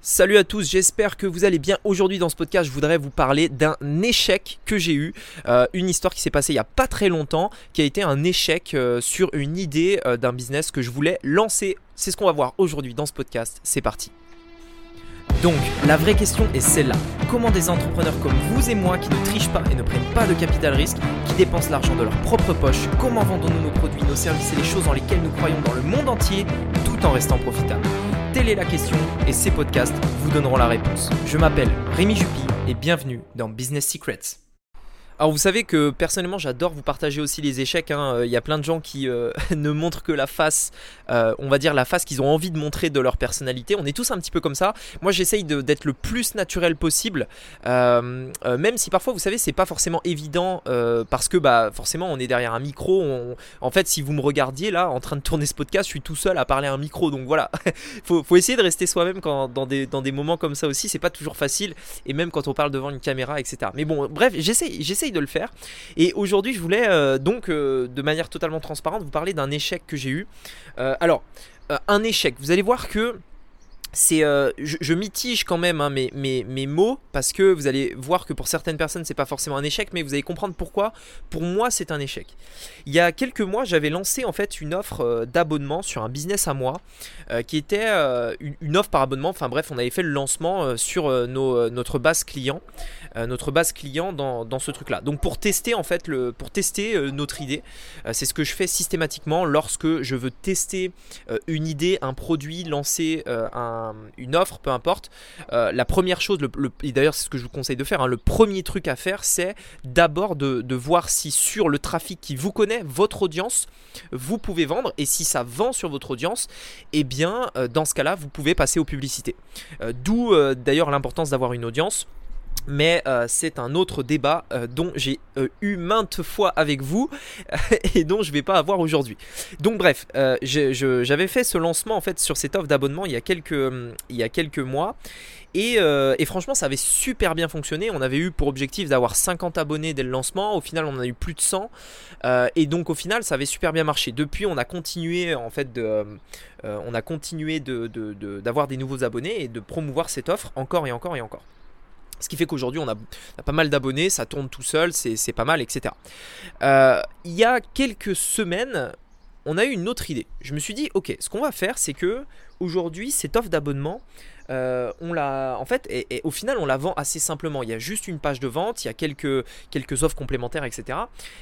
Salut à tous, j'espère que vous allez bien. Aujourd'hui dans ce podcast, je voudrais vous parler d'un échec que j'ai eu, euh, une histoire qui s'est passée il n'y a pas très longtemps, qui a été un échec euh, sur une idée euh, d'un business que je voulais lancer. C'est ce qu'on va voir aujourd'hui dans ce podcast. C'est parti. Donc, la vraie question est celle-là. Comment des entrepreneurs comme vous et moi qui ne trichent pas et ne prennent pas de capital risque, qui dépensent l'argent de leur propre poche, comment vendons-nous nos produits, nos services et les choses dans lesquelles nous croyons dans le monde entier tout en restant profitables? Telle est la question et ces podcasts vous donneront la réponse. Je m'appelle Rémi Jupy et bienvenue dans Business Secrets. Alors vous savez que personnellement j'adore vous partager aussi les échecs. Hein. Euh, il y a plein de gens qui euh, ne montrent que la face, euh, on va dire la face qu'ils ont envie de montrer de leur personnalité. On est tous un petit peu comme ça. Moi j'essaye d'être le plus naturel possible, même si parfois vous savez c'est pas forcément évident parce que bah forcément on est derrière un micro. En fait si vous me regardiez là en train de tourner ce podcast, je suis tout seul à parler à un micro. Donc voilà, faut, faut essayer de rester soi-même quand dans des dans des moments comme ça aussi. C'est pas toujours facile et même quand on parle devant une caméra etc. Mais bon bref j'essaye j'essaye de le faire. Et aujourd'hui, je voulais euh, donc, euh, de manière totalement transparente, vous parler d'un échec que j'ai eu. Euh, alors, un échec, vous allez voir que c'est euh, je, mitige quand même hein, mes, mots parce que vous allez voir que pour certaines personnes c'est pas forcément un échec mais vous allez comprendre pourquoi. Pour moi c'est un échec. Il y a quelques mois j'avais lancé en fait une offre euh, d'abonnement sur un business à moi euh, qui était une, offre par abonnement. Enfin bref on avait fait le lancement sur notre base client notre base client dans, dans ce truc là donc pour tester en fait le pour tester notre idée c'est ce que je fais systématiquement lorsque je veux tester une idée un produit lancer un une offre, peu importe, euh, la première chose, et d'ailleurs c'est ce que je vous conseille de faire, hein, le premier truc à faire, c'est d'abord de, voir si sur le trafic qui vous connaît, votre audience, vous pouvez vendre, et si ça vend sur votre audience, et eh bien euh, dans ce cas-là, vous pouvez passer aux publicités. Euh, d'où d'ailleurs l'importance d'avoir une audience mais euh, c'est un autre débat euh, dont j'ai euh, eu maintes fois avec vous et dont je ne vais pas avoir aujourd'hui. Donc bref, j'avais fait ce lancement en fait sur cette offre d'abonnement il, y a quelques, mois et, franchement ça avait super bien fonctionné. On avait eu pour objectif d'avoir 50 abonnés dès le lancement, au final on en a eu plus de 100 et donc au final ça avait super bien marché. Depuis on a continué en fait de, on a continué d'avoir de, de, des nouveaux abonnés et de promouvoir cette offre encore et encore et encore. Ce qui fait qu'aujourd'hui, on a, pas mal d'abonnés, ça tourne tout seul, c'est pas mal, etc. Euh, il y a quelques semaines, on a eu une autre idée. Je me suis dit, ok, ce qu'on va faire, c'est que aujourd'hui, cette offre d'abonnement, euh, on l'a, en fait, et, au final, on la vend assez simplement. Il y a juste une page de vente, il y a quelques, offres complémentaires, etc.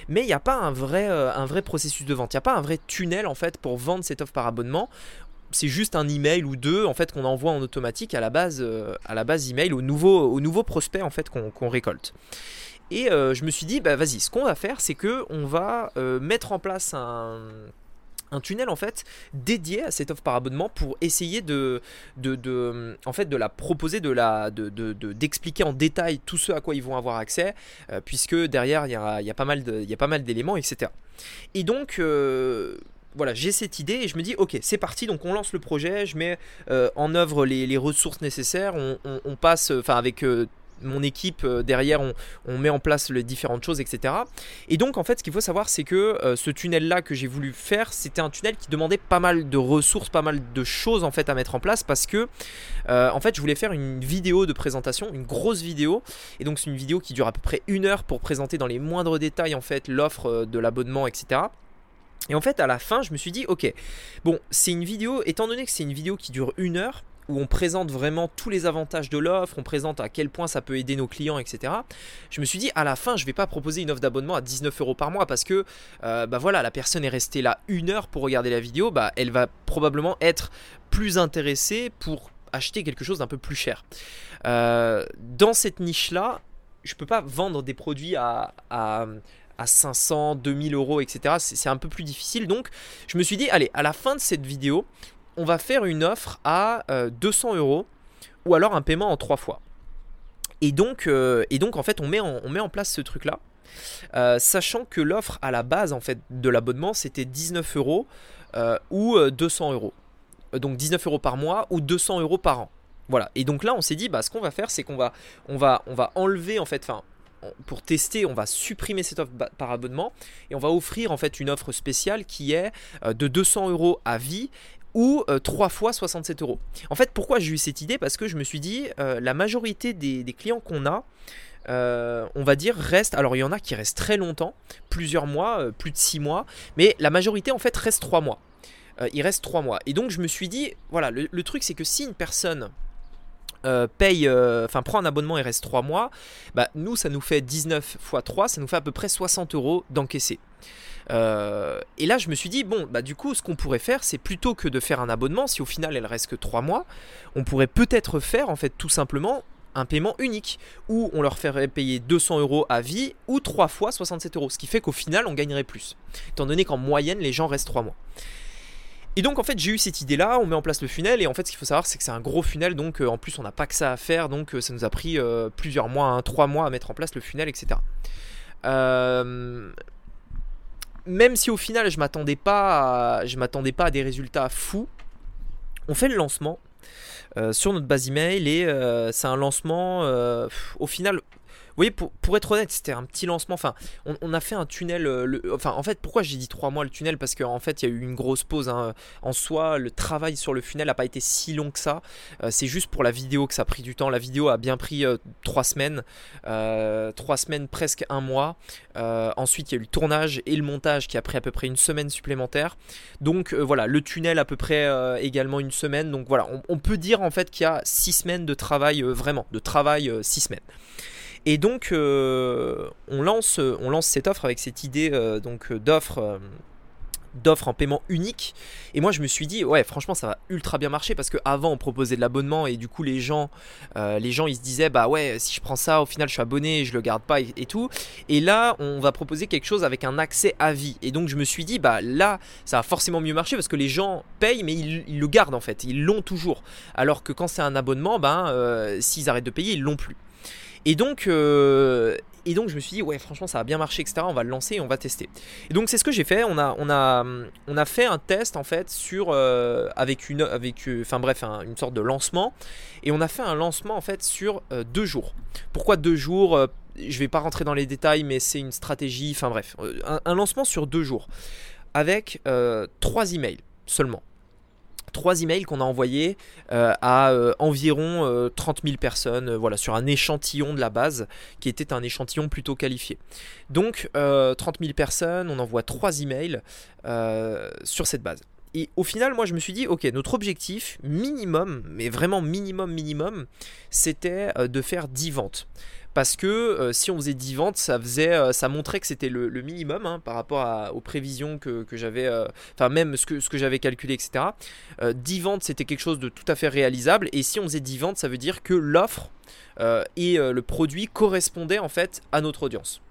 Mais il n'y a pas un vrai, euh, un vrai processus de vente. Il n'y a pas un vrai tunnel en fait pour vendre cette offre par abonnement c'est juste un email ou deux en fait qu'on envoie en automatique à la base euh, à la base email au nouveau au en fait qu'on récolte. Et euh, je me suis dit bah vas-y, ce qu'on va faire c'est que on va euh, mettre en place un un tunnel en fait dédié à cette offre par abonnement pour essayer de, de, en fait de la proposer de la d'expliquer de, en détail tout ce à quoi ils vont avoir accès puisque derrière il y a, pas mal il y a pas mal d'éléments etc et donc voilà, j'ai cette idée et je me dis, ok, c'est parti, donc on lance le projet, je mets euh, en œuvre les, ressources nécessaires, on, passe, enfin avec euh, mon équipe euh, derrière, on, met en place les différentes choses, etc. Et donc en fait, ce qu'il faut savoir, c'est que ce tunnel-là que j'ai voulu faire, c'était un tunnel qui demandait pas mal de ressources, pas mal de choses en fait à mettre en place parce que en fait, je voulais faire une vidéo de présentation, une grosse vidéo, et donc c'est une vidéo qui dure à peu près une heure pour présenter dans les moindres détails en fait l'offre de l'abonnement, etc. Et en fait, à la fin, je me suis dit, ok, bon, c'est une vidéo, étant donné que c'est une vidéo qui dure une heure, où on présente vraiment tous les avantages de l'offre, on présente à quel point ça peut aider nos clients, etc. Je me suis dit, à la fin, je ne vais pas proposer une offre d'abonnement à 19 euros par mois parce que, euh, bah voilà, la personne est restée là une heure pour regarder la vidéo, bah elle va probablement être plus intéressée pour acheter quelque chose d'un peu plus cher. Euh, dans cette niche-là, je ne peux pas vendre des produits à à 500, 2000 euros, etc. C'est un peu plus difficile. Donc, je me suis dit, allez, à la fin de cette vidéo, on va faire une offre à 200 euh, euros ou alors un paiement en trois fois. Et donc, euh, et donc en fait, on met en, on met en place ce truc-là. Euh, sachant que l'offre à la base en fait de l'abonnement c'était 19 euros ou 200 euros. Donc 19 euros par mois ou 200 euros par an. Voilà. Et donc là, on s'est dit, bah, ce qu'on va faire, c'est qu'on va, va, on va enlever en fait, enfin, pour tester, on va supprimer cette offre par abonnement et on va offrir en fait une offre spéciale qui est euh, de 200 euros à vie ou 3 fois 67 euros. En fait, pourquoi j'ai eu cette idée? Parce que je me suis dit, la majorité des, clients qu'on a, on va dire, restent. Alors, il y en a qui restent très longtemps, plusieurs mois, plus de 6 mois, mais la majorité, en fait, reste 3 mois. il reste 3 mois. Et donc, je me suis dit, voilà, le truc, c'est que si une personne euh, paye, euh, enfin prend un abonnement et reste 3 mois, bah, nous ça nous fait 19 x 3, ça nous fait à peu près 60 euros d'encaissé. Euh, et là je me suis dit, bon, bah du coup ce qu'on pourrait faire, c'est plutôt que de faire un abonnement, si au final elle reste que 3 mois, on pourrait peut-être faire en fait tout simplement un paiement unique où on leur ferait payer 200 euros à vie ou 3 fois 67 euros, ce qui fait qu'au final on gagnerait plus, étant donné qu'en moyenne les gens restent 3 mois. Et donc en fait j'ai eu cette idée là, on met en place le funnel et en fait ce qu'il faut savoir c'est que c'est un gros funnel donc euh, en plus on n'a pas que ça à faire donc euh, ça nous a pris euh, plusieurs mois, hein, trois mois à mettre en place le funnel etc. même si au final je m'attendais pas, je m'attendais pas à des résultats fous, on fait le lancement sur notre base email et c'est un lancement au final voyez, pour, être honnête, c'était un petit lancement. Enfin, on, a fait un tunnel. Euh, enfin, en fait, pourquoi j'ai dit trois mois le tunnel? Parce qu'en fait, il y a eu une grosse pause. Hein. En soi, le travail sur le funnel n'a pas été si long que ça. Euh, c'est juste pour la vidéo que ça a pris du temps. La vidéo a bien pris euh, trois semaines. trois semaines, presque un mois. ensuite, il y a eu le tournage et le montage qui a pris à peu près une semaine supplémentaire. Donc voilà, le tunnel à peu près également une semaine. Donc voilà, on, on peut dire en fait qu'il y a six semaines de travail vraiment, de travail six semaines. Et donc, euh, on, lance, on lance cette offre avec cette idée euh, donc d'offre euh, en paiement unique. Et moi, je me suis dit, ouais, franchement, ça va ultra bien marcher parce qu'avant, on proposait de l'abonnement et du coup, les gens, les gens, ils se disaient, bah ouais, si je prends ça, au final, je suis abonné, je le garde pas et, tout. Et là, on va proposer quelque chose avec un accès à vie. Et donc, je me suis dit, bah là, ça va forcément mieux marcher parce que les gens payent, mais ils, le gardent en fait, ils l'ont toujours. Alors que quand c'est un abonnement, ben, s'ils arrêtent de payer, ils l'ont plus. Et donc, euh, et donc je me suis dit ouais franchement ça a bien marché etc. On va le lancer et on va tester. Et donc c'est ce que j'ai fait. On a on a on a fait un test en fait sur euh, avec une avec euh, enfin bref une sorte de lancement et on a fait un lancement en fait sur deux jours. Pourquoi deux jours Je vais pas rentrer dans les détails mais c'est une stratégie. Enfin bref un, lancement sur deux jours avec trois emails seulement trois emails qu'on a envoyés euh, à euh, environ 30 euh, 000 personnes, voilà, sur un échantillon de la base qui était un échantillon plutôt qualifié. Donc 30 000 personnes, on envoie trois emails sur cette base. Et au final, moi, je me suis dit, ok, notre objectif minimum, mais vraiment minimum, minimum, c'était de faire 10 ventes parce que euh, si on faisait 10 ventes, ça, faisait, euh, ça montrait que c'était le, minimum hein, par rapport aux prévisions que, j'avais, euh, enfin même que, ce que j'avais calculé, etc. 10 ventes, c'était quelque chose de tout à fait réalisable, et si on faisait 10 ventes, ça veut dire que l'offre et le produit correspondaient en fait à notre audience.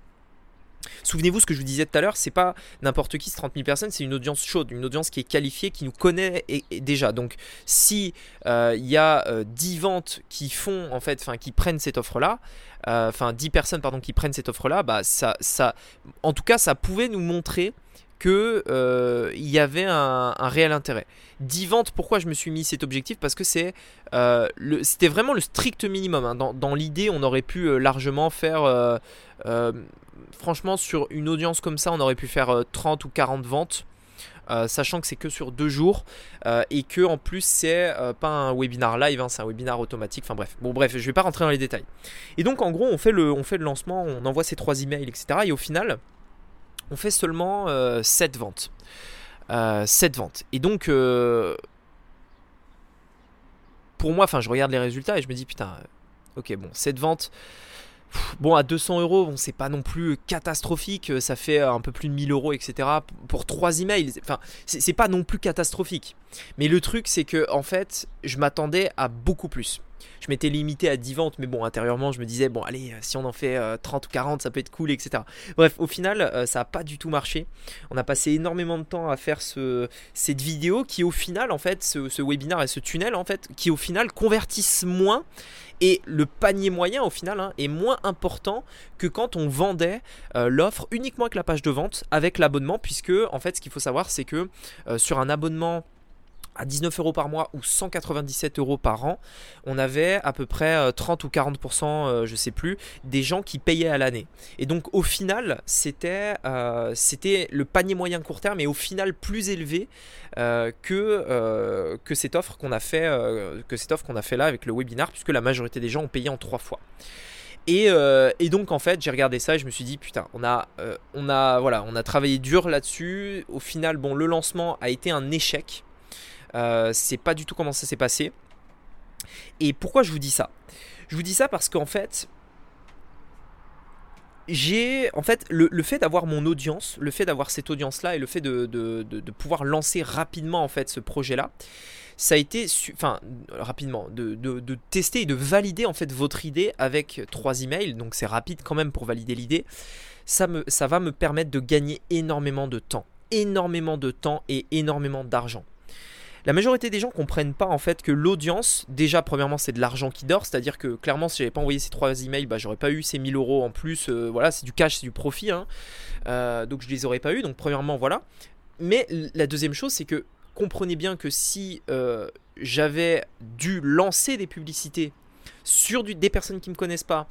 Souvenez-vous ce que je vous disais tout à l'heure, c'est pas n'importe qui, c'est 30 000 personnes, c'est une audience chaude, une audience qui est qualifiée, qui nous connaît déjà. Donc si il y a 10 ventes qui font en fait, enfin qui prennent cette offre-là, euh, enfin 10 personnes pardon, qui prennent cette offre-là, bah, ça, ça, en tout cas, ça pouvait nous montrer que euh, il y avait un, réel intérêt. 10 ventes, pourquoi je me suis mis cet objectif? Parce que c'est euh, c'était vraiment le strict minimum. Hein. Dans l'idée, on aurait pu largement faire, franchement, sur une audience comme ça, on aurait pu faire 30 ou 40 ventes. Euh, sachant que c'est que sur deux jours euh, et que en plus c'est euh, pas un webinar live, hein, c'est un webinar automatique. Enfin bref, bon bref, je vais pas rentrer dans les détails. Et donc en gros, on fait le, on fait le lancement, on envoie ces trois emails, etc. Et au final, on fait seulement 7 ventes. 7 ventes. Et donc pour moi, enfin je regarde les résultats et je me dis putain, ok bon, 7 ventes. Bon, à 200 euros, c'est pas non plus catastrophique, ça fait un peu plus de 1000 euros, etc. Pour 3 emails, enfin, c'est pas non plus catastrophique. Mais le truc, c'est que, en fait, je m'attendais à beaucoup plus je m'étais limité à 10 ventes, mais bon, intérieurement, je me disais, bon, allez, euh, si on en fait 30 euh, ou 40, ça peut être cool, etc. Bref, au final, euh, ça n'a pas du tout marché. On a passé énormément de temps à faire ce, cette vidéo qui, au final, en fait, ce, ce webinaire et ce tunnel, en fait, qui, au final, convertissent moins. Et le panier moyen, au final, hein, est moins important que quand on vendait l'offre uniquement avec la page de vente, avec l'abonnement, puisque, en fait, ce qu'il faut savoir, c'est que sur un abonnement à 19 euros par mois ou 197 euros par an, on avait à peu près 30 ou 40%, je sais plus, des gens qui payaient à l'année. Et donc au final, c'était c'était le panier moyen court terme et au final plus élevé que, que cette offre qu'on a fait que cette offre qu'on a fait là avec le webinar, puisque la majorité des gens ont payé en trois fois. Euh, et, donc en fait j'ai regardé ça et je me suis dit putain on a, euh, on a, voilà, on a travaillé dur là-dessus. Au final bon le lancement a été un échec. Euh, c'est pas du tout comment ça s'est passé. Et pourquoi je vous dis ça? Je vous dis ça parce qu'en fait j'ai en fait le, fait d'avoir mon audience, le fait d'avoir cette audience là et le fait de, de, pouvoir lancer rapidement en fait ce projet là, ça a été, enfin rapidement, de, tester et de valider en fait votre idée avec trois emails, donc c'est rapide quand même pour valider l'idée. Ça, me, ça va me permettre de gagner énormément de temps, énormément de temps et énormément d'argent. La majorité des gens comprennent pas en fait que l'audience, déjà premièrement c'est de l'argent qui dort, c'est-à-dire que clairement si j'avais pas envoyé ces trois emails, bah j'aurais pas eu ces 1000 euros en plus, euh, voilà c'est du cash, c'est du profit, hein. euh, donc je les aurais pas eu, donc premièrement voilà. Mais la deuxième chose c'est que comprenez bien que si euh, j'avais dû lancer des publicités sur des personnes qui ne me connaissent pas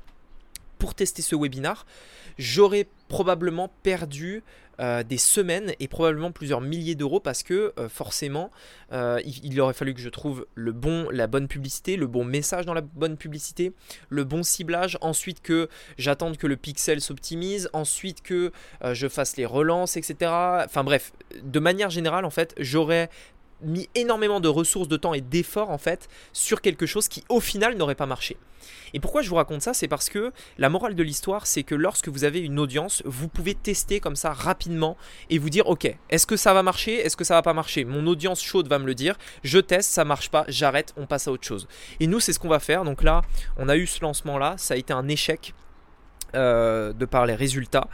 pour tester ce webinar, j'aurais probablement perdu euh, des semaines et probablement plusieurs milliers d'euros parce que euh, forcément il, aurait fallu que je trouve le bon, la bonne publicité, le bon message dans la bonne publicité, le bon ciblage, ensuite que j'attende que le pixel s'optimise, ensuite que je fasse les relances, etc. Enfin bref, de manière générale en fait j'aurais mis énormément de ressources, de temps et d'efforts en fait sur quelque chose qui au final n'aurait pas marché. Et pourquoi je vous raconte ça C'est parce que la morale de l'histoire, c'est que lorsque vous avez une audience, vous pouvez tester comme ça rapidement et vous dire ok, est-ce que ça va marcher Est-ce que ça va pas marcher? Mon audience chaude va me le dire. Je teste, ça marche pas, j'arrête, on passe à autre chose. Et nous, c'est ce qu'on va faire. Donc là, on a eu ce lancement là, ça a été un échec euh, de par les résultats.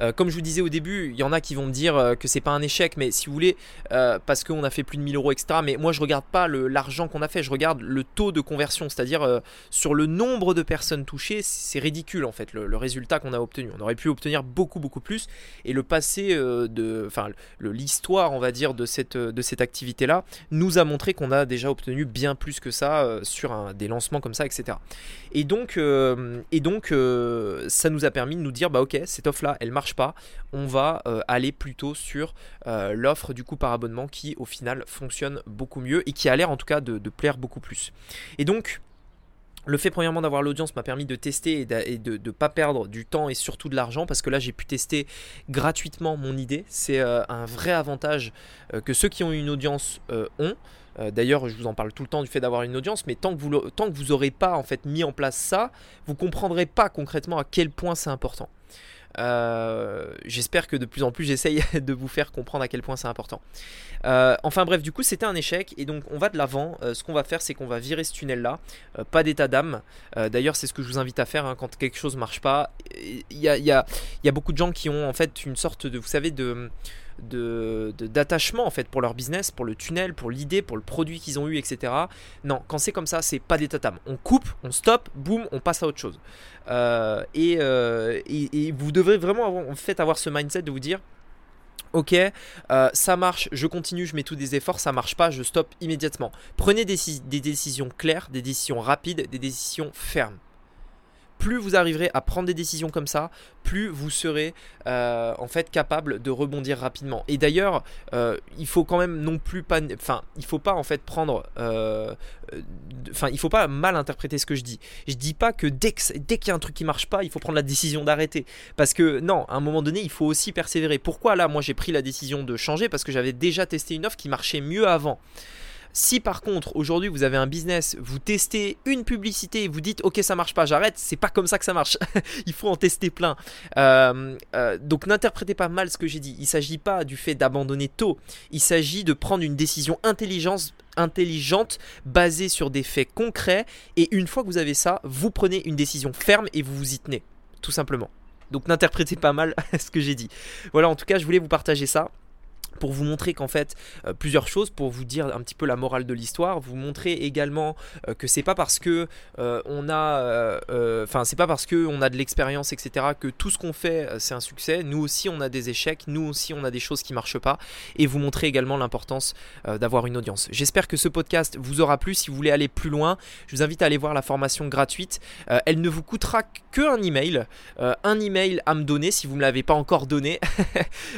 Euh, comme je vous disais au début, il y en a qui vont me dire euh, que c'est pas un échec, mais si vous voulez, parce qu'on a fait plus de 1000 euros extra, mais moi je regarde pas l'argent qu'on a fait, je regarde le taux de conversion, c'est-à-dire sur le nombre de personnes touchées, c'est ridicule en fait le, résultat qu'on a obtenu. On aurait pu obtenir beaucoup beaucoup plus et le passé de, enfin l'histoire on va dire de cette, de cette activité-là nous a montré qu'on a déjà obtenu bien plus que ça sur des lancements comme ça, etc. Et donc, et donc ça ça nous a permis de nous dire bah ok cette offre là elle marche pas. On va euh, aller plutôt sur euh, l'offre du coup par abonnement qui au final fonctionne beaucoup mieux et qui a l'air en tout cas de, plaire beaucoup plus. Et donc le fait premièrement d'avoir l'audience m'a permis de tester et de ne pas perdre du temps et surtout de l'argent parce que là j'ai pu tester gratuitement mon idée. C'est euh, un vrai avantage que ceux qui ont une audience ont. Euh, d'ailleurs, je vous en parle tout le temps du fait d'avoir une audience, mais tant que vous n'aurez pas en fait mis en place ça, vous comprendrez pas concrètement à quel point c'est important. Euh, j'espère que de plus en plus j'essaye de vous faire comprendre à quel point c'est important. Euh, enfin bref, du coup c'était un échec et donc on va de l'avant. ce qu'on va faire c'est qu'on va virer ce tunnel là. pas d'état d'âme. D'ailleurs c'est ce que je vous invite à faire hein, quand quelque chose marche pas. Il y a, beaucoup de gens qui ont en fait une sorte de, vous savez, de de, d'attachement en fait pour leur business, pour le tunnel, pour l'idée, pour le produit qu'ils ont eu, etc. Non, quand c'est comme ça, c'est pas d'état d'âme. On coupe, on stoppe, boum, on passe à autre chose. Euh, euh, et, et, vous devrez vraiment avoir, en fait avoir ce mindset de vous dire Ok, euh, ça marche, je continue, je mets tous des efforts, ça marche pas, je stoppe immédiatement. Prenez des, des décisions claires, des décisions rapides, des décisions fermes plus vous arriverez à prendre des décisions comme ça, plus vous serez euh, en fait capable de rebondir rapidement. Et d'ailleurs, euh, il faut quand même non plus pas, enfin, il faut pas en fait prendre, euh, enfin, il faut pas mal interpréter ce que je dis. Je dis pas que dès dès qu'il y a un truc qui marche pas, il faut prendre la décision d'arrêter. Parce que non, à un moment donné, il faut aussi persévérer. Pourquoi là, moi, j'ai pris la décision de changer? Parce que j'avais déjà testé une offre qui marchait mieux avant. Si par contre aujourd'hui vous avez un business, vous testez une publicité et vous dites ok ça marche pas, j'arrête, c'est pas comme ça que ça marche. Il faut en tester plein. Euh, euh, donc n'interprétez pas mal ce que j'ai dit. Il s'agit pas du fait d'abandonner tôt. Il s'agit de prendre une décision intelligente basée sur des faits concrets. Et une fois que vous avez ça, vous prenez une décision ferme et vous vous y tenez. Tout simplement. Donc n'interprétez pas mal ce que j'ai dit. Voilà, en tout cas, je voulais vous partager ça. Pour vous montrer qu'en fait euh, plusieurs choses pour vous dire un petit peu la morale de l'histoire vous montrer également euh, que c'est pas parce que euh, on a enfin c'est pas parce que on a de l'expérience etc que tout ce qu'on fait c'est un succès. Nous aussi on a des échecs. Nous aussi on a des choses qui marchent pas. Et vous montrer également l'importance d'avoir une audience. J'espère que ce podcast vous aura plu. Si vous voulez aller plus loin je vous invite à aller voir la formation gratuite. Elle ne vous coûtera que un email un email à me donner si vous me l'avez pas encore donné.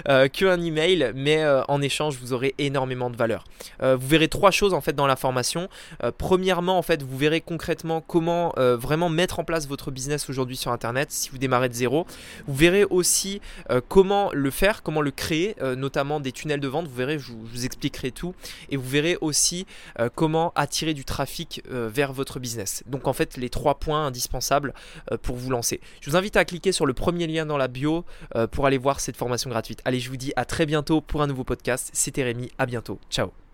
Que un email mais euh, en échange vous aurez énormément de valeur. Euh, vous verrez trois choses en fait dans la formation. Euh, premièrement en fait vous verrez concrètement comment vraiment mettre en place votre business aujourd'hui sur internet si vous démarrez de zéro. Vous verrez aussi comment le faire, comment le créer, notamment des tunnels de vente. Vous verrez, je vous, expliquerai tout. Et vous verrez aussi comment attirer du trafic vers votre business. Donc en fait les trois points indispensables pour vous lancer. Je vous invite à cliquer sur le premier lien dans la bio pour aller voir cette formation gratuite. Allez, je vous dis à très bientôt pour un nouveau podcast. C'était Rémi, à bientôt. Ciao